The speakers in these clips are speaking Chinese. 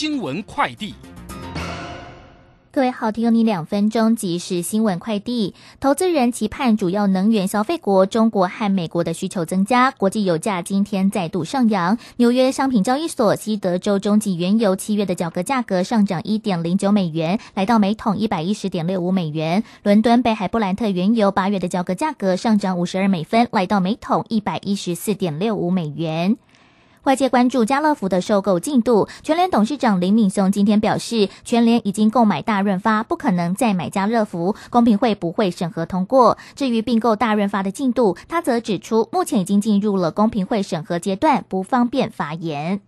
新闻快递。各位好，提供你两分钟即时新闻快递。投资人期盼主要能源消费国中国和美国的需求增加，国际油价今天再度上扬。纽约商品交易所西德州中级原油七月的交割价格上涨一点零九美元，来到每桶一百一十点六五美元。伦敦北海布兰特原油八月的交割价格上涨五十二美分，来到每桶一百一十四点六五美元。外界关注家乐福的收购进度，全联董事长林敏雄今天表示，全联已经购买大润发，不可能再买家乐福，公平会不会审核通过。至于并购大润发的进度，他则指出，目前已经进入了公平会审核阶段，不方便发言。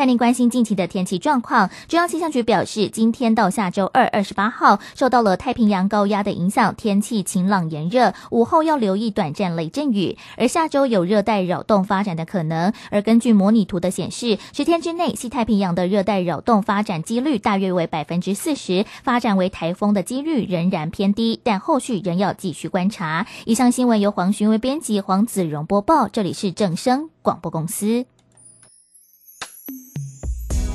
带您关心近期的天气状况。中央气象局表示，今天到下周二二十八号，受到了太平洋高压的影响，天气晴朗炎热，午后要留意短暂雷阵雨。而下周有热带扰动发展的可能。而根据模拟图的显示，十天之内，西太平洋的热带扰动发展几率大约为百分之四十，发展为台风的几率仍然偏低，但后续仍要继续观察。以上新闻由黄寻为编辑，黄子荣播报。这里是正声广播公司。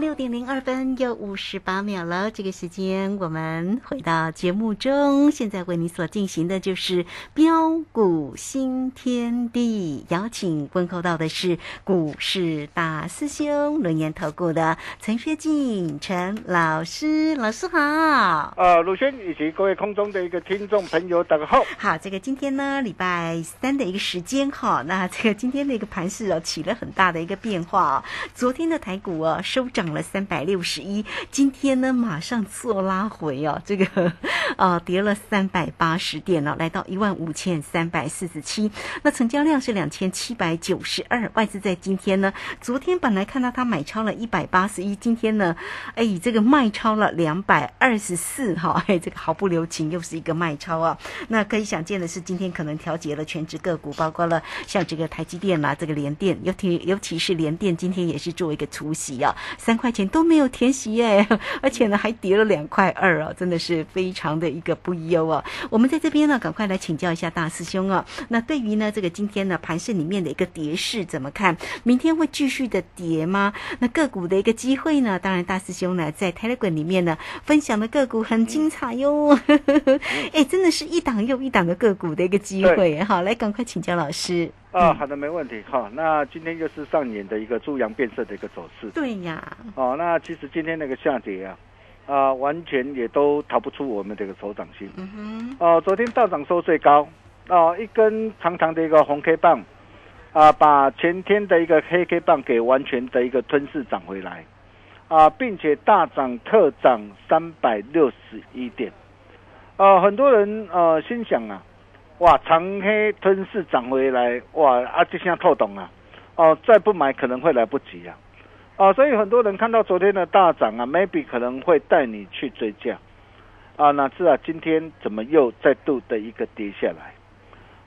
六点零二分又五十八秒了，这个时间我们回到节目中，现在为你所进行的就是标股新天地，邀请问候到的是股市大师兄轮研投顾的陈学进陈老师，老师好。啊，鲁轩以及各位空中的一个听众朋友，等候好。这个今天呢，礼拜三的一个时间哈，那这个今天的一个盘势哦，起了很大的一个变化哦。昨天的台股哦，收涨了。三百六十一，今天呢马上做拉回哦，这个啊跌了三百八十点了，来到一万五千三百四十七。那成交量是两千七百九十二，外资在今天呢，昨天本来看到它买超了一百八十一，今天呢，哎，这个卖超了两百二十四哈，哎，这个毫不留情，又是一个卖超啊。那可以想见的是，今天可能调节了全职个股，包括了像这个台积电啦，这个联电，尤其尤其是联电，今天也是做一个除息啊，三块钱。都没有填息耶，而且呢还跌了两块二哦，真的是非常的一个不优哦。我们在这边呢，赶快来请教一下大师兄哦。那对于呢这个今天呢盘市里面的一个跌势怎么看？明天会继续的跌吗？那个股的一个机会呢？当然大师兄呢在 Telegram 里面呢分享的个股很精彩哟，哎，真的是一档又一档的个股的一个机会。好，来赶快请教老师。啊，好的，没问题。好，那今天又是上演的一个猪羊变色的一个走势。对呀。哦，那其实今天那个下跌啊，啊，完全也都逃不出我们这个手掌心。嗯哼。哦，昨天道涨收最高，哦，一根长长的一个红 K 棒，啊，把前天的一个黑 K 棒给完全的一个吞噬涨回来，啊，并且大涨特涨三百六十一点。啊，很多人呃心想啊。哇，长黑吞噬涨回来，哇啊，就像透懂啊，哦，再不买可能会来不及啊，啊，所以很多人看到昨天的大涨啊，maybe 可能会带你去追价，啊，哪知啊今天怎么又再度的一个跌下来，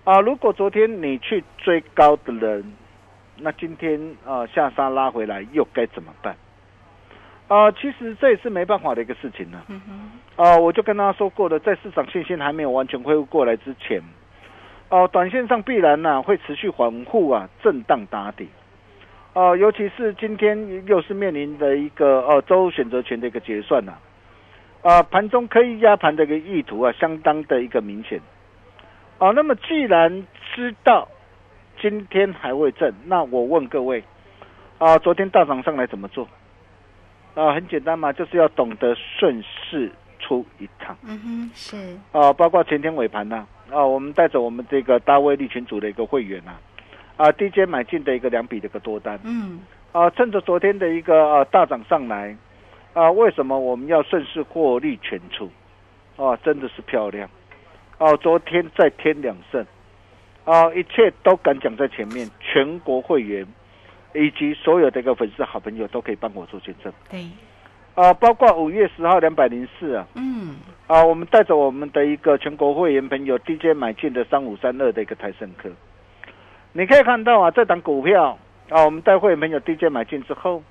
啊，如果昨天你去追高的人，那今天啊下杀拉回来又该怎么办？啊，其实这也是没办法的一个事情呢。啊，我就跟大家说过了，在市场信心还没有完全恢复过来之前，哦，短线上必然呢会持续反复啊，震荡打底。哦，尤其是今天又是面临的一个呃周选择权的一个结算呐，啊，盘中可以压盘的一个意图啊，相当的一个明显。哦，那么既然知道今天还会震，那我问各位，啊，昨天大涨上来怎么做？啊，很简单嘛，就是要懂得顺势出一趟。嗯哼，是。啊，包括前天尾盘呐，啊，我们带着我们这个大卫利群组的一个会员啊。啊，DJ 买进的一个两笔的一个多单，嗯，啊，趁着昨天的一个呃大涨上来，啊，为什么我们要顺势获利全出？啊，真的是漂亮，哦，昨天再添两胜，啊，一切都敢讲在前面，全国会员以及所有的一个粉丝好朋友都可以帮我做见证，对，啊，包括五月十号两百零四啊，嗯，啊，我们带着我们的一个全国会员朋友 DJ 买进的三五三二的一个台盛科。你可以看到啊，这档股票啊，我们带会员朋友 DJ 买进之后，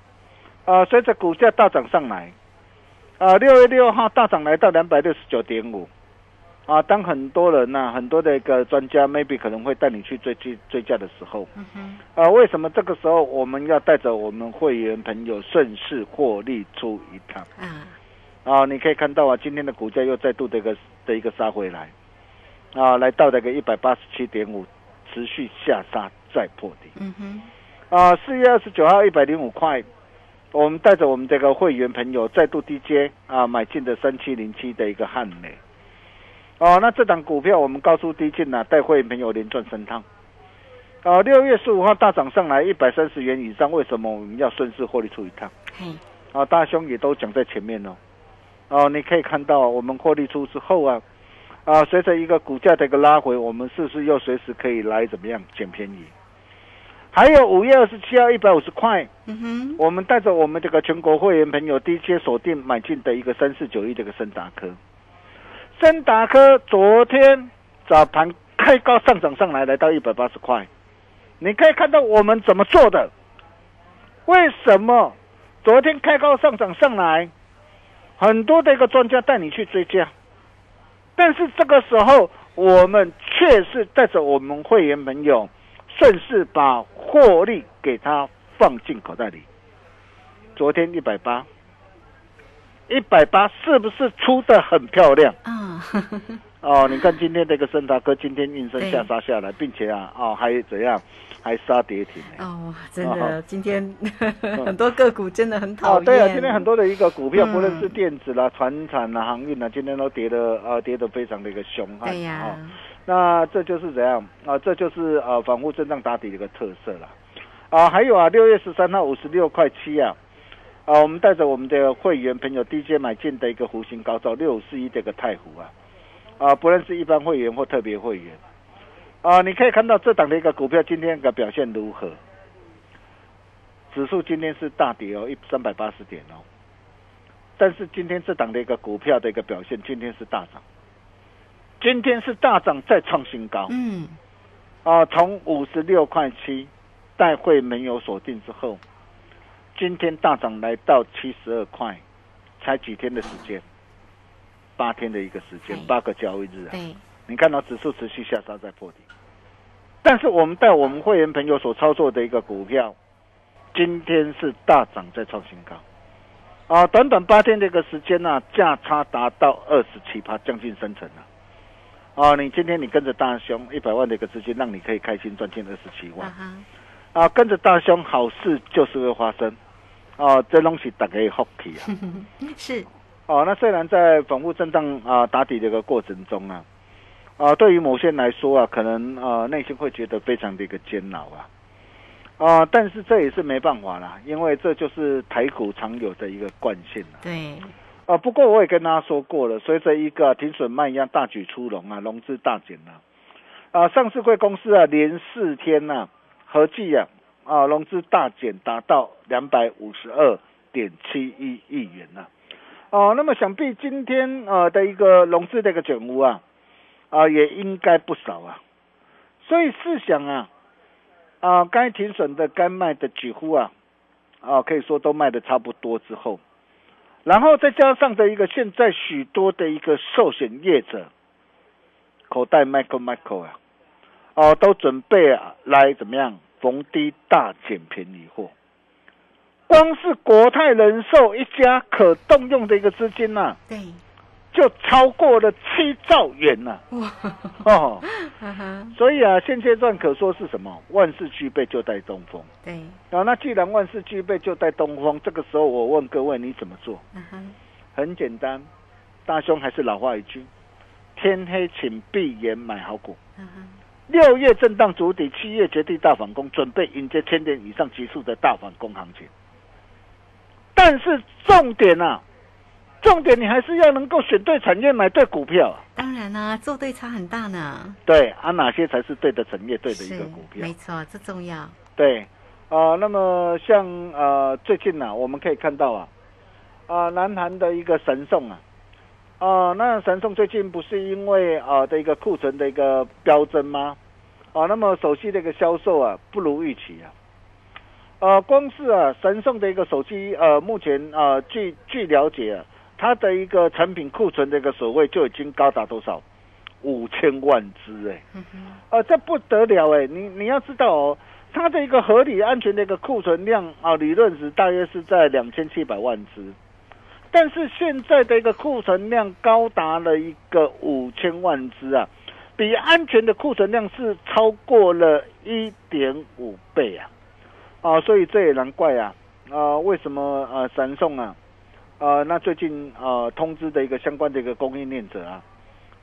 啊，随着股价大涨上来，啊，六月六号大涨来到两百六十九点五，啊，当很多人呐，很多的一个专家 maybe 可能会带你去追追追价的时候，嗯啊，为什么这个时候我们要带着我们会员朋友顺势获利出一趟？啊，啊，你可以看到啊，今天的股价又再度的一个的一个杀回来，啊，来到了个一百八十七点五。持续下杀再破底。嗯哼，啊，四月二十九号一百零五块，我们带着我们这个会员朋友再度低接啊买进的三七零七的一个汉美。哦，那这档股票我们高出低进呢，带会员朋友连赚三趟。哦，六月十五号大涨上来一百三十元以上，为什么我们要顺势获利出一趟？啊，大兄也都讲在前面哦。哦，你可以看到我们获利出之后啊。啊，随着一个股价的一个拉回，我们是不是又随时可以来怎么样捡便宜？还有五月二十七号一百五十块，嗯哼，我们带着我们这个全国会员朋友低阶锁定买进的一个三四九一这个森达科，森达科昨天早盘开高上涨上来，来到一百八十块，你可以看到我们怎么做的？为什么昨天开高上涨上来，很多的一个专家带你去追加？但是这个时候，我们却是带着我们会员朋友，顺势把获利给他放进口袋里。昨天一百八，一百八是不是出的很漂亮啊？哦，你看今天这个森达科今天应声下杀下来，并且啊，哦还怎样？还杀跌停哦，真的，今天 很多个股真的很讨厌。哦，对啊，今天很多的一个股票，不论是电子啦、船产啦、航运啦，今天都跌的呃，跌的非常的一个凶悍。对呀，那这就是怎样啊？这就是呃反复震荡打底的一个特色了。啊，还有啊，六月十三号五十六块七啊，啊，我们带着我们的会员朋友低阶买进的一个弧形高照六五四一这个太湖啊，啊，不论是一般会员或特别会员。啊，你可以看到这档的一个股票今天的表现如何？指数今天是大跌哦，一三百八十点哦。但是今天这档的一个股票的一个表现，今天是大涨，今天是大涨再创新高。嗯。啊，从五十六块七，待会没有锁定之后，今天大涨来到七十二块，才几天的时间，八天的一个时间，八个交易日啊。你看到指数持续下杀在破底。但是我们带我们会员朋友所操作的一个股票，今天是大涨在创新高，啊，短短八天的一个时间呢，价差达到二十七趴，将近三成了。啊，你今天你跟着大兄一百万的一个资金，让你可以开心赚进二十七万。啊，跟着大兄好事就是会发生。哦，这东西大家福气啊。是。哦，那虽然在反复震荡啊打底的一个过程中啊。啊，对于某些人来说啊，可能啊内心会觉得非常的一个煎熬啊，啊，但是这也是没办法啦，因为这就是台股常有的一个惯性啊。对。啊，不过我也跟大家说过了，随着一个停损卖压大举出笼啊，融资大减了，啊，上市贵公司啊连四天呐合计啊啊融资大减达到两百五十二点七一亿元呐，哦，那么想必今天呃的一个融资的一个减幅啊。啊，也应该不少啊，所以试想啊，啊，该停损的、该卖的几乎啊，啊，可以说都卖的差不多之后，然后再加上的一个现在许多的一个寿险业者，口袋 Michael Michael 啊，哦，都准备啊来怎么样逢低大捡便宜货。光是国泰人寿一家可动用的一个资金呐、对，就超过了七兆元呐、所以啊，现阶段可说是什么？万事俱备，就带东风。对，啊，那既然万事俱备，就带东风。这个时候，我问各位，你怎么做？很简单，大兄还是老话一句：天黑请闭眼买好股。六月震荡筑底，七月绝地大反攻，准备迎接千点以上急速的大反攻行情。但是重点啊，重点你还是要能够选对产业，买对股票啊。当然啦、做对差很大呢，对啊，哪些才是对的产业，对的一是个股票没？错，这重要，对，啊、那么像呃最近呢、我们可以看到啊，啊、南韩的一个神送啊，啊、那神送最近不是因为啊、的一个库存的一个飙增吗？啊，那么手机的一个销售啊不如预期啊，呃，光是啊神送的一个手机呃，目前啊、据据了解啊，它的一个产品库存的一个所谓就已经高达多少？五千万只哎、呃，这不得了哎！你你要知道哦，它的一个合理安全的一个库存量啊，理论值大约是在两千七百万只，但是现在的一个库存量高达了一个五千万只啊，比安全的库存量是超过了一点五倍啊！啊，所以这也难怪啊！啊，为什么呃闪送啊？啊，那最近啊通知的一个相关的一个供应链者啊，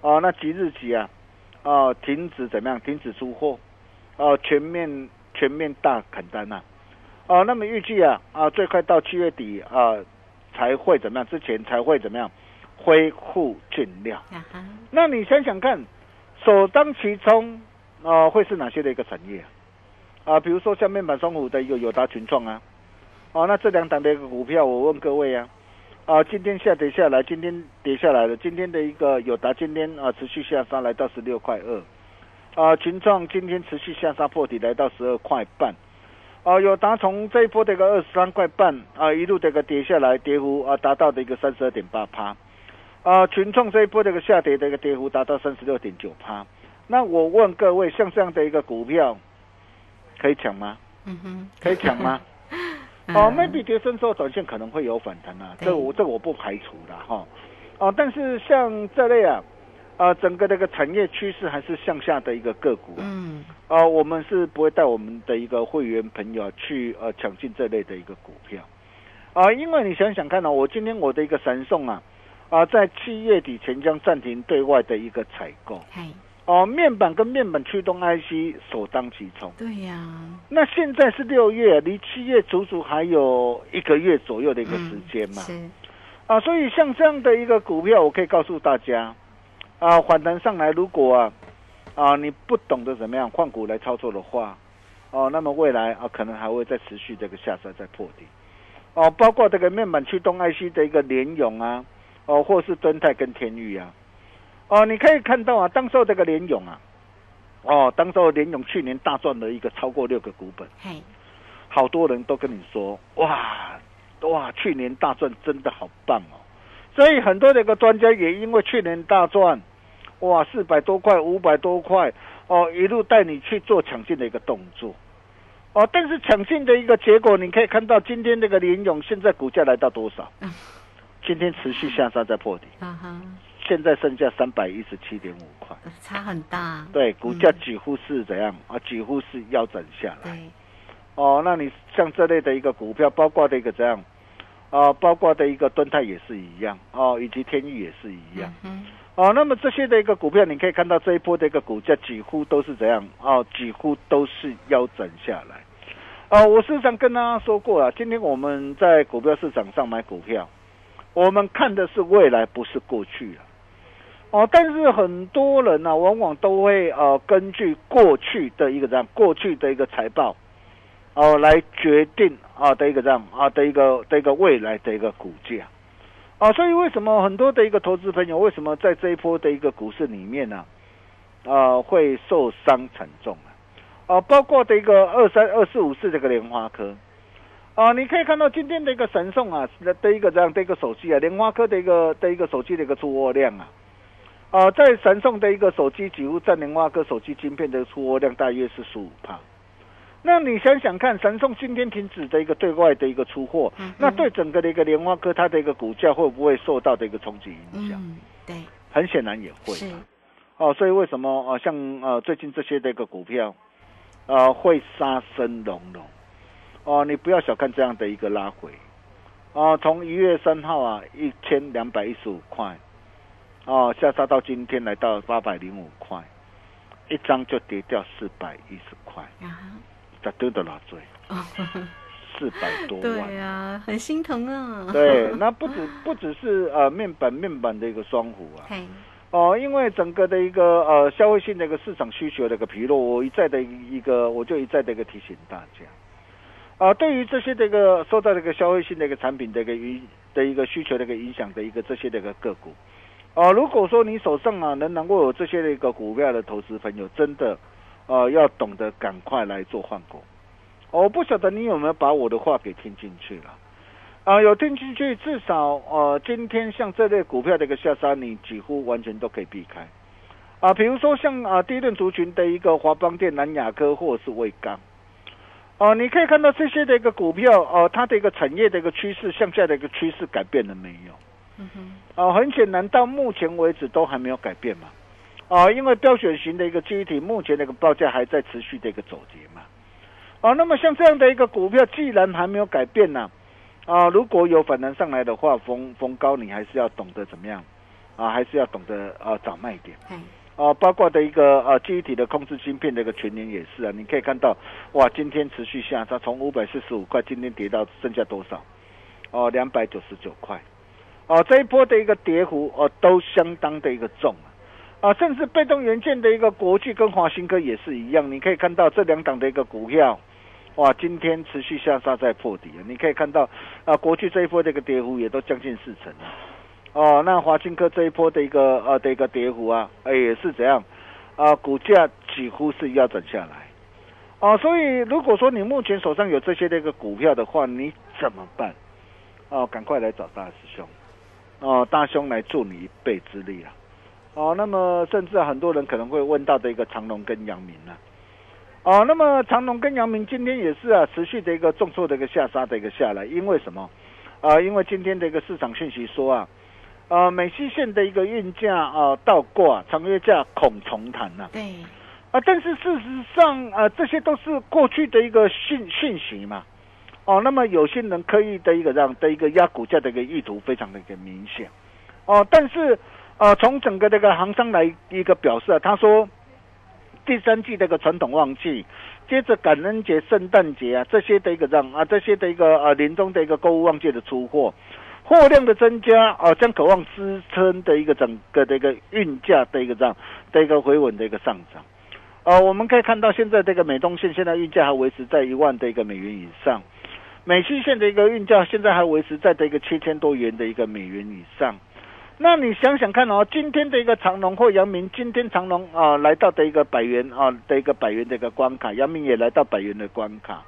啊，那即日起啊，啊，停止怎么样？停止出货，啊，全面全面大砍单呐、啊，那么预计啊啊，最快到七月底啊才会怎么样？之前才会怎么样恢复进量？啊，那你想想看，首当其冲啊、会是哪些的一个产业啊？啊，比如说像面板双虎的一个友达群创啊，哦、那这两档的一个股票，我问各位啊，啊，今天下跌下来，今天跌下来了，今天的一个友达今天啊持续下杀来到十六块二，啊，群创今天持续下杀破底来到十二块半。啊，友达从这一波的一个二十三块半啊，一路的一个跌下来，跌幅啊达到的一个三十二点八趴，啊，群创这一波的一个下跌的一个跌幅达到三十六点九趴。那我问各位，像这样的一个股票，可以抢吗？嗯哼，可以抢吗？嗯哦，maybe 跌升之后，短线可能会有反弹啊，这我这我不排除的哈。哦，但是像这类啊，啊，整个这个产业趋势还是向下的一个个股啊，嗯，啊，我们是不会带我们的一个会员朋友啊去呃抢进这类的一个股票。啊，因为你想想看呢、我今天我的一个闪送啊啊，在七月底前将暂停对外的一个采购。嗨，哦，面板跟面板驱动 IC 首当其冲。对呀、那现在是六月，离七月足足还有一个月左右的一个时间嘛，是，啊，所以像这样的一个股票，我可以告诉大家，啊，反弹上来，如果啊啊你不懂得怎么样换股来操作的话，哦、那么未来啊可能还会再持续这个下杀再破底，哦、包括这个面板驱动 IC 的一个联咏啊，哦、或是敦泰跟天域啊，哦、你可以看到啊，当时候这个联咏啊，哦，当时候联勇去年大赚了一个超过六个股本。嗨，好多人都跟你说，哇哇，去年大赚真的好棒哦。所以很多的一个专家也因为去年大赚，哇，四百多块、五百多块，哦，一路带你去做抢进的一个动作，哦，但是抢进的一个结果，你可以看到今天这个联勇现在股价来到多少？嗯？今天持续下杀在破底，啊哈，现在剩下三百一十七点五块，差很大，对，股价嗯几乎是怎样？啊？几乎是腰斩下来。对，哦，那你像这类的一个股票，包括的一个怎样？啊，包括的一个敦泰也是一样。哦，以及天域也是一样。嗯哦。那么这些的一个股票，你可以看到这一波的一个股价几乎都是怎样哦，几乎都是腰斩下来。哦，我时常跟大家说过啊，今天我们在股票市场上买股票，我们看的是未来，不是过去啊。哦，但是很多人呢、往往都会呃根据过去的一个这样过去的一个财报，哦来决定啊的一个这样啊的一个的一个未来的一个股价，啊，所以为什么很多的一个投资朋友为什么在这一波的一个股市里面呢、呃会受伤惨重啊，啊，包括的一个二三二四五四这个莲花科，啊，你可以看到今天的一个神送啊的一个这样的一个手机啊，莲花科的一个的一个手机的一个出货量啊，啊，在神送的一个手机几乎占莲花科手机晶片的出货量大约是十五帕。那你想想看，神送今天停止的一个对外的一个出货，那对整个的一个莲花科它的一个股价会不会受到的一个冲击影响？嗯，对，很显然也会。哦，所以为什么呃像呃最近这些的一个股票，呃会杀声隆隆？哦，你不要小看这样的一个拉回，哦，从一月三号啊一千两百一十五块，哦下杀到今天来到八百零五块，一张就跌掉四百一十块，啊，咋丢的拉追？四百多万。对啊，很心疼啊。对，那不止不只是呃面板面板的一个双虎啊，嘿，哦，因为整个的一个呃消费性的一个市场需求的一个疲弱，我一再的一个我就一再的一个提醒大家，啊、对于这些这个受到这个消费性的一个产品的一个影的一个需求的一个影响的一个这些的一个个股，啊、如果说你手上啊能能够有这些的一个股票的投资朋友，真的呃要懂得赶快来做换股。我不晓得你有没有把我的话给听进去了。啊、有听进去，至少呃，今天像这类股票的一个下杀，你几乎完全都可以避开。啊、比如说像啊、第一轮族群的一个华邦电、南亚科或者是卫钢，哦、你可以看到这些的一个股票，哦、它的一个产业的一个趋势向下的一个趋势改变了没有？嗯哼，哦、很显然到目前为止都还没有改变嘛。啊、因为标选型的一个记忆体目前的一个报价还在持续的一个走跌嘛。啊、那么像这样的一个股票，既然还没有改变呢、啊，如果有反弹上来的话，逢逢高你还是要懂得怎么样啊，还是要懂得啊找卖点嗯，啊，包括的一个啊记忆体的控制芯片的一个全年也是啊，你可以看到哇，今天持续下杀，从五百四十五块，今天跌到剩下多少？哦，两百九十九块。哦，这一波的一个跌幅哦，都相当的一个重啊。啊，甚至被动元件的一个国际跟华新科也是一样，你可以看到这两档的一个股票，哇，今天持续下杀在破底啊！你可以看到啊，国际这一波的一个跌幅也都将近四成了。哦，那华新科这一波的一个呃的一个跌幅啊，哎也是怎样啊？股价几乎是腰斩下来。哦，所以如果说你目前手上有这些的一个股票的话，你怎么办？哦，赶快来找大师兄，哦，大兄来助你一臂之力啊！哦，那么甚至很多人可能会问到的一个长隆跟阳明啊，哦，那么长隆跟阳明今天也是啊，持续的一个重挫的一个下杀的一个下来，因为什么？啊、因为今天的一个市场讯息说啊，呃，美西线的一个运价啊倒挂，长约价恐重弹呐、对，啊，但是事实上，呃，这些都是过去的一个讯讯息嘛。哦，那么有些人刻意的一个这样的一个压股价的一个意图非常的一个明显。哦，但是呃，从整个这个行商来一个表示啊，他说第三季的一个传统旺季，接着感恩节、圣诞节啊这些的一个让啊这些的一个呃年终的一个购物旺季的出货。货量的增加啊，将渴望支撑的一个整个的一个运价的一个这样的一个回稳的一个上涨。呃，我们可以看到现在这个美东线现在运价还维持在一万的一个美元以上，美西线的一个运价现在还维持在的一个七千多元的一个美元以上。那你想想看哦，今天的一个长隆或阳明，今天长隆啊、来到的一个百元啊、的一个百元的一个关卡，阳明也来到百元的关卡。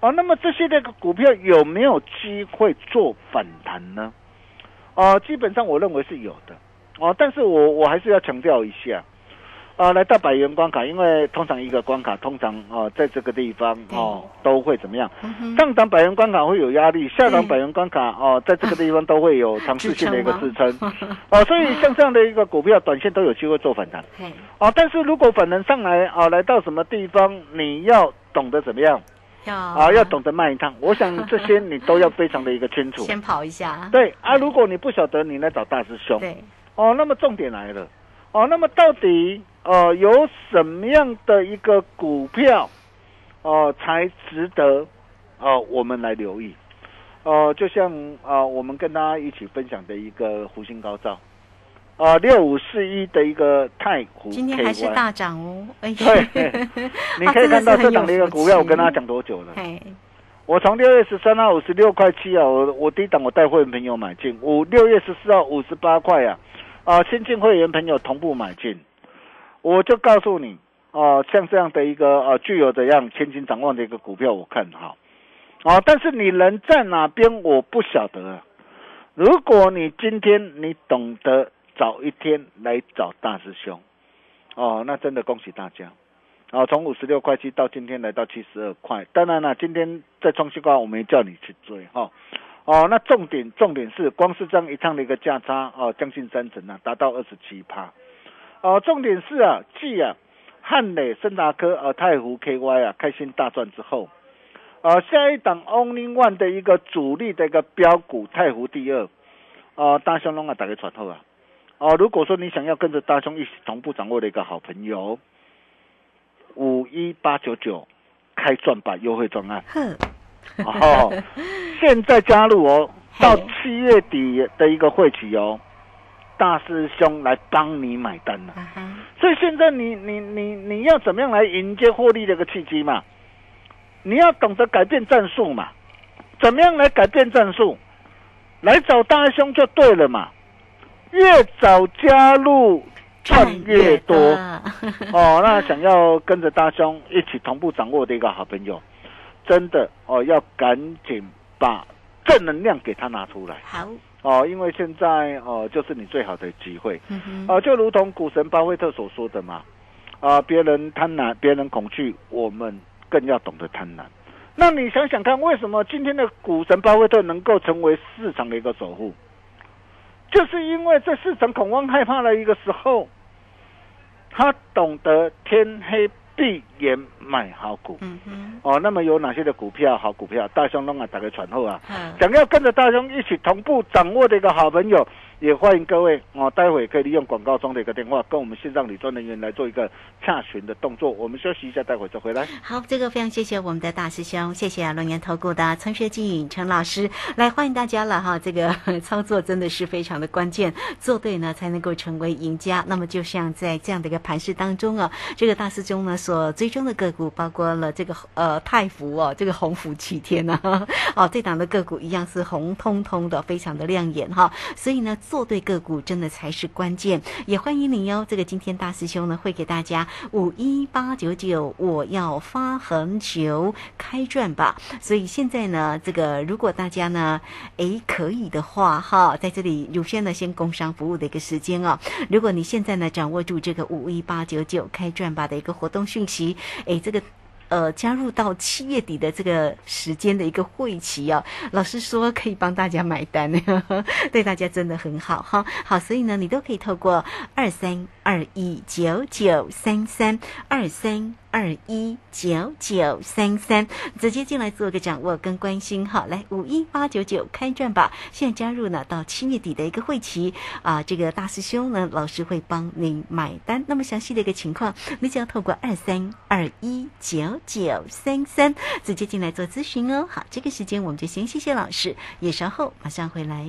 啊，那么这些那个股票有没有机会做反弹呢？啊，基本上我认为是有的。哦、但是我我还是要强调一下，啊，来到百元关卡，因为通常一个关卡通常哦、在这个地方哦都会怎么样？嗯，上档百元关卡会有压力，下档百元关卡哦，在这个地方都会有尝试性的一个支支撑 哦，所以像这样的一个股票，短线都有机会做反弹 嘿，哦。但是如果反弹上来啊，来到什么地方，你要懂得怎么样要啊，要懂得卖一趟。我想这些你都要非常的一个清楚。先跑一下，对啊，如果你不晓得，你来找大师兄。对，哦，那么重点来了，哦，那么到底呃有什么样的一个股票，哦、才值得哦、我们来留意？呃，就像啊、呃我们跟大家一起分享的一个湖星高照，啊六五四一的一个太湖今天还是大涨哦，哎，对 你可以看到这档的一个股票，我跟大家讲多久了？我从六月十三号五十六块七啊，我我低档我带会员朋友买进，五六月十四号五十八块啊，啊，新进会员朋友同步买进，我就告诉你哦、像这样的一个呃具有这样千金展望的一个股票，我看好。哦，但是你人在哪边我不晓得。如果你今天你懂得早一天来找大师兄，哦，那真的恭喜大家。哦，从五十六块七到今天来到七十二块，当然了，今天再创新高，我们也叫你去追哈。哦，那重点重点是，光是这样一趟的一个价差哦，将近三成啊，达到二十七趴。哦，重点是啊，继啊汉磊、森达科、呃太湖 KY 啊开心大赚之后，呃下一档 Only One 的一个主力的一个标股太湖第二，呃大雄龙啊打个传后啊。哦，如果说你想要跟着大雄一起同步掌握的一个好朋友，五一八九九开赚版优惠专案。呵，哦，现在加入哦，到七月底的一个会期哦，大师兄来帮你买单了。所以现在你你你你要怎么样来迎接获利的一个契机嘛？你要懂得改变战术嘛？怎么样来改变战术？来找大师兄就对了嘛。越早加入赚越多。哦，那想要跟着大兄一起同步掌握的一个好朋友，真的哦，要赶紧把正能量给他拿出来好，哦，因为现在哦就是你最好的机会嗯哼，哦，就如同股神巴菲特所说的嘛，啊，别人贪婪，别人恐惧，我们更要懂得贪婪。那你想想看，为什么今天的股神巴菲特能够成为市场的一个守护？就是因为在市场恐慌害怕的一个时候，他懂得天黑闭眼买好股。嗯嗯，哦，那么有哪些的股票好股票？大兄弄啊，打个传后啊，好，想要跟着大兄一起同步掌握的一个好朋友，也欢迎各位哦，待会可以利用广告中的一个电话，跟我们线上理专人员来做一个洽询的动作。我们休息一下，待会再回来。好，这个非常谢谢我们的大师兄，谢谢龙岩投顾的陈学进陈老师，来欢迎大家了哈。这个操作真的是非常的关键，做对呢才能够成为赢家。那么就像在这样的一个盘势当中啊，这个大师兄呢所追踪的个股，包括了这个呃泰福哦，这个鸿福齐天呐、啊，哦这档的个股一样是红彤彤的，非常的亮眼哈。所以呢，做对个股真的才是关键。也欢迎你哟，这个今天大师兄呢会给大家五一八九九，我要发横球开赚吧。所以现在呢，这个如果大家呢，诶可以的话哈，在这里乳轩呢先工商服务的一个时间哦。如果你现在呢掌握住这个五一八九九开赚吧的一个活动讯息，诶，这个。呃，加入到七月底的这个时间的一个会期哦，老师说可以帮大家买单，对大家真的很好哈。好，所以呢，你都可以透过二三二一九九三三二三二一九九三三直接进来做个掌握跟关心哈。来五一八九九开赚吧，现在加入呢到七月底的一个会期啊，这个大师兄呢老师会帮您买单。那么详细的一个情况，你只要透过二三二一九九三三直接进来做咨询哦。好，这个时间我们就先谢谢老师，也稍后马上回来。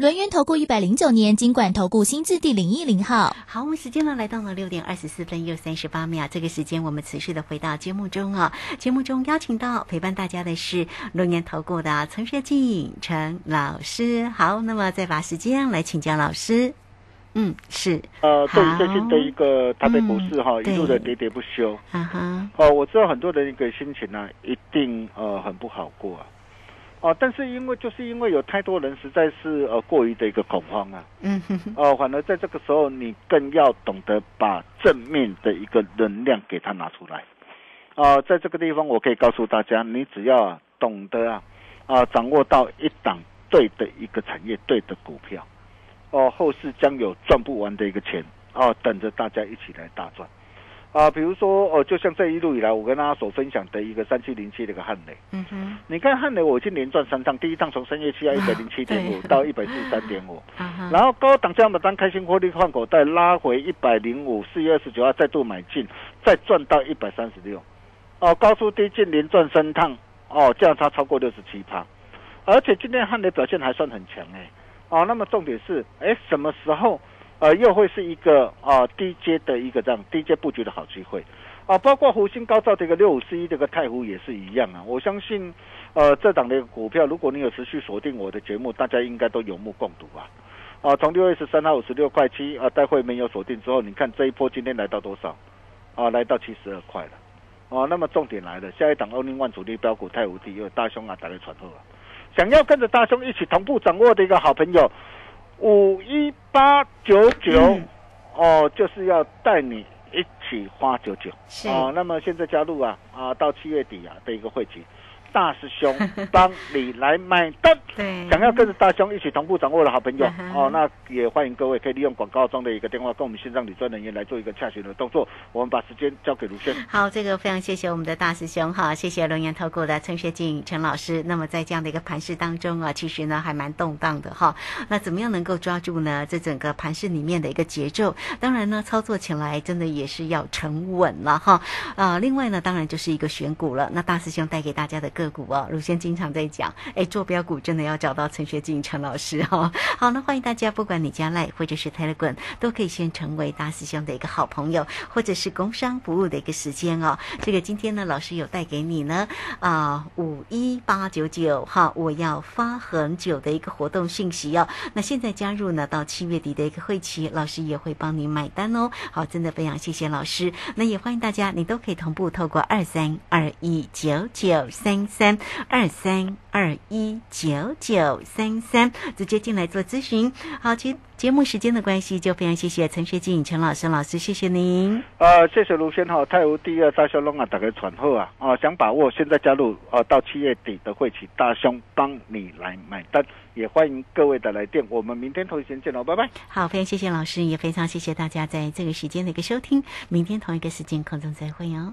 轮源投顾一百零九年金管投顾新字第零一零号。好，我们时间呢来到了六点二十四分又三十八秒，这个时间我们持续的回到节目中啊。节目中邀请到陪伴大家的是轮年投顾的陈学进陈老师。好，那么再把时间来请教老师。嗯，是，呃，对最近的一个台北股市哈、嗯一路的喋喋不休。啊哈，哦，我知道很多人一个心情呢、一定呃很不好过啊。哦，但是因为就是因为有太多人实在是呃过于的一个恐慌啊，嗯哼哼，哦，反而在这个时候你更要懂得把正面的一个能量给它拿出来。啊，在这个地方我可以告诉大家，你只要啊懂得啊啊掌握到一档对的一个产业对的股票，哦，后市将有赚不完的一个钱哦，等着大家一起来大赚。啊，比如说哦，就像这一路以来我跟大家所分享的一个三七零七的一个汉雷，嗯哼，你看汉雷我已经连赚三趟，第一趟从三月七号一百零七点五 到一百四十三点五，然后高档加码单开心获利换口袋拉回一百零五，四月二十九号再度买进，再赚到一百三十六，哦，高出低进连赚三趟，哦，价差超过六十七趴，而且今天汉雷表现还算很强哎，哦，那么重点是，哎，什么时候呃又会是一个啊低阶的一个这样低阶布局的好机会？啊，包括湖星高照的一个六五四一这个太湖也是一样啊，我相信。呃，这档的股票，如果你有持续锁定我的节目，大家应该都有目共睹吧？啊，从六月十三号五十六块七啊，待会没有锁定之后，你看这一波今天来到多少？啊，来到七十二块了。哦、那么重点来了，下一档欧宁万主力标股太无敌，有大兄啊打来传后啊，想要跟着大兄一起同步掌握的一个好朋友，五一八九九嗯，哦，就是要带你一起花九九。是。哦，那么现在加入啊啊，到七月底啊的一个会期，大师兄 帮你来买单。对，想要跟着大兄一起同步掌握的好朋友嗯哦，那也欢迎各位可以利用广告中的一个电话，跟我们线上理专人员来做一个洽询的动作。我们把时间交给卢轩。好，这个非常谢谢我们的大师兄哈，谢谢龙岩投顾的陈学静陈老师。那么在这样的一个盘势当中啊，其实呢还蛮动荡的哈。那怎么样能够抓住呢？这整个盘势里面的一个节奏？当然呢，操作起来真的也是要沉稳了哈。啊、另外呢，当然就是一个选股了。那大师兄带给大家的个股哦，鲁先经常在讲，哎，坐标股真的要找到陈学静陈老师哈。好，那欢迎大家，不管你加赖或者是 Telegram，都可以先成为大师兄的一个好朋友，或者是工商服务的一个时间哦。这个今天呢，老师有带给你呢啊五一八九九哈，我要发很久的一个活动信息哦。那现在加入呢，到七月底的一个会期，老师也会帮你买单哦。好，真的非常谢谢老师。那也欢迎大家，你都可以同步透过二三二一九九三三二三二一九九三三直接进来做咨询。好，节节目时间的关系，就非常谢谢陈学静陈老师老师，谢谢您。呃，谢谢卢轩哈，太湖第二大兄龙啊，打开传后啊，啊，想把握现在加入啊，到七月底的会期，大兄帮你来买单，也欢迎各位的来电，我们明天同一时间见喽，拜拜。好，非常谢谢老师，也非常谢谢大家在这个时间的一个收听。明天同一个时间空中再会哦。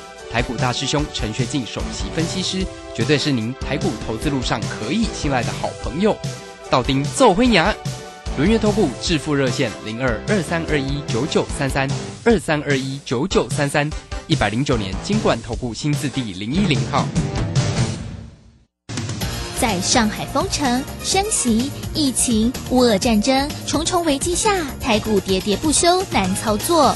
台股大师兄陈学进首席分析师，绝对是您台股投资路上可以信赖的好朋友。道丁奏灰牙，轮月投顾致富热线零二二三二一九九三三二三二一九九三三，一百零九年金管投顾新字第零一零号。在上海封城、升息、疫情、乌俄战争重重危机下，台股喋喋不休，难操作。